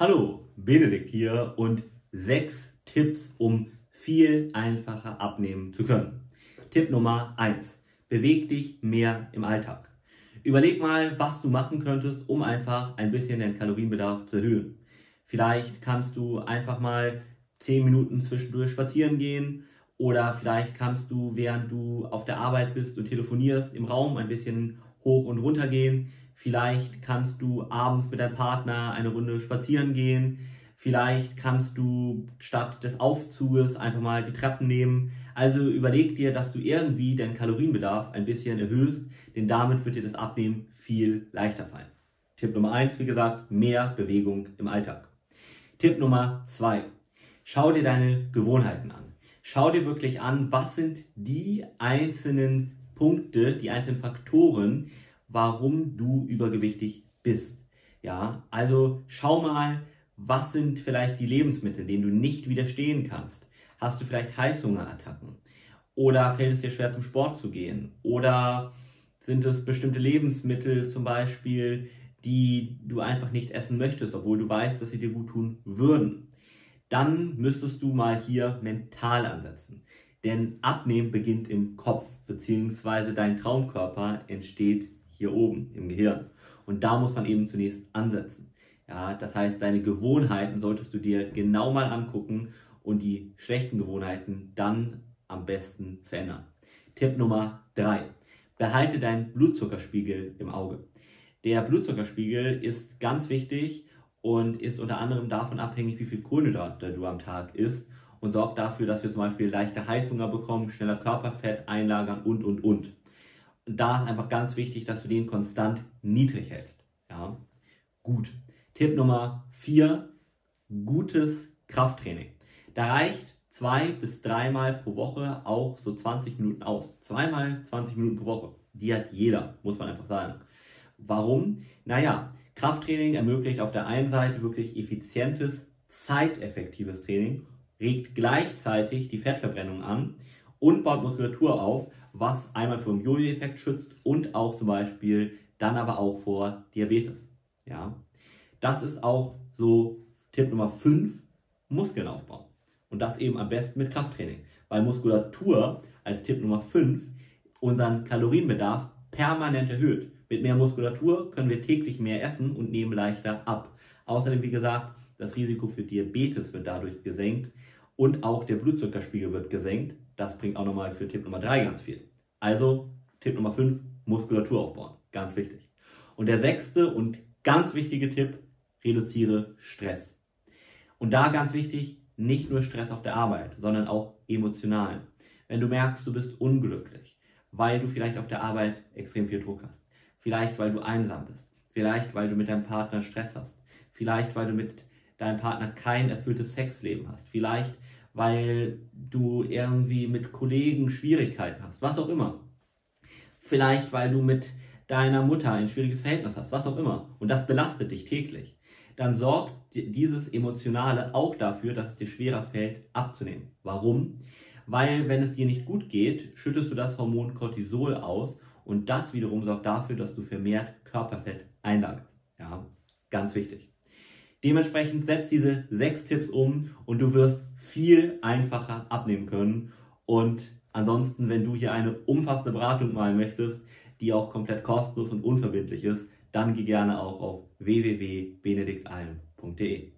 Hallo, Benedikt hier und sechs Tipps, um viel einfacher abnehmen zu können. Tipp Nummer eins: Beweg dich mehr im Alltag. Überleg mal, was du machen könntest, um einfach ein bisschen den Kalorienbedarf zu erhöhen. Vielleicht kannst du einfach mal 10 Minuten zwischendurch spazieren gehen oder vielleicht kannst du, während du auf der Arbeit bist und telefonierst, im Raum ein bisschen hoch und runter gehen. Vielleicht kannst du abends mit deinem Partner eine Runde spazieren gehen. Vielleicht kannst du statt des Aufzuges einfach mal die Treppen nehmen. Also überleg dir, dass du irgendwie deinen Kalorienbedarf ein bisschen erhöhst, denn damit wird dir das Abnehmen viel leichter fallen. Tipp Nummer eins, wie gesagt, mehr Bewegung im Alltag. Tipp Nummer zwei, schau dir deine Gewohnheiten an. Schau dir wirklich an, was sind die einzelnen Punkte, die einzelnen Faktoren, warum du übergewichtig bist. Ja, also schau mal, was sind vielleicht die Lebensmittel, denen du nicht widerstehen kannst? Hast du vielleicht Heißhungerattacken? Oder fällt es dir schwer zum Sport zu gehen? Oder sind es bestimmte Lebensmittel zum Beispiel, die du einfach nicht essen möchtest, obwohl du weißt, dass sie dir gut tun würden? Dann müsstest du mal hier mental ansetzen. Denn Abnehmen beginnt im Kopf, beziehungsweise dein Traumkörper entsteht hier oben im Gehirn. Und da muss man eben zunächst ansetzen. Ja, das heißt, deine Gewohnheiten solltest du dir genau mal angucken und die schlechten Gewohnheiten dann am besten verändern. Tipp Nummer drei: Behalte deinen Blutzuckerspiegel im Auge. Der Blutzuckerspiegel ist ganz wichtig und ist unter anderem davon abhängig, wie viel Kohlenhydrate du am Tag isst und sorgt dafür, dass wir zum Beispiel leichte Heißhunger bekommen, schneller Körperfett einlagern und, und, und da ist einfach ganz wichtig, dass du den konstant niedrig hältst. Ja, gut. Tipp Nummer 4, gutes Krafttraining. Da reicht zwei bis dreimal pro Woche auch so 20 Minuten aus. Zweimal 20 Minuten pro Woche. Die hat jeder, muss man einfach sagen. Warum? Naja, Krafttraining ermöglicht auf der einen Seite wirklich effizientes, zeiteffektives Training, regt gleichzeitig die Fettverbrennung an und baut Muskulatur auf, was einmal vor dem Jojo-Effekt schützt und auch zum Beispiel dann aber auch vor Diabetes. Ja, das ist auch so Tipp Nummer 5, Muskeln aufbauen. Und das eben am besten mit Krafttraining, weil Muskulatur als Tipp Nummer 5 unseren Kalorienbedarf permanent erhöht. Mit mehr Muskulatur können wir täglich mehr essen und nehmen leichter ab. Außerdem, wie gesagt, das Risiko für Diabetes wird dadurch gesenkt und auch der Blutzuckerspiegel wird gesenkt. Das bringt auch nochmal für Tipp Nummer 3 ganz viel. Also Tipp Nummer 5, Muskulatur aufbauen. Ganz wichtig. Und der sechste und ganz wichtige Tipp, reduziere Stress. Und da ganz wichtig, nicht nur Stress auf der Arbeit, sondern auch emotional. Wenn du merkst, du bist unglücklich, weil du vielleicht auf der Arbeit extrem viel Druck hast, vielleicht weil du einsam bist, vielleicht weil du mit deinem Partner Stress hast, vielleicht weil du mit deinem Partner kein erfülltes Sexleben hast, vielleicht weil du irgendwie mit Kollegen Schwierigkeiten hast, was auch immer. Vielleicht, weil du mit deiner Mutter ein schwieriges Verhältnis hast, was auch immer. Und das belastet dich täglich. Dann sorgt dieses Emotionale auch dafür, dass es dir schwerer fällt, abzunehmen. Warum? Weil, wenn es dir nicht gut geht, schüttest du das Hormon Cortisol aus und das wiederum sorgt dafür, dass du vermehrt Körperfett einlagerst. Ja, ganz wichtig. Dementsprechend setz diese sechs Tipps um und du wirst viel einfacher abnehmen können. Und ansonsten, wenn du hier eine umfassende Beratung mal möchtest, die auch komplett kostenlos und unverbindlich ist, dann geh gerne auch auf www.benediktalm.de.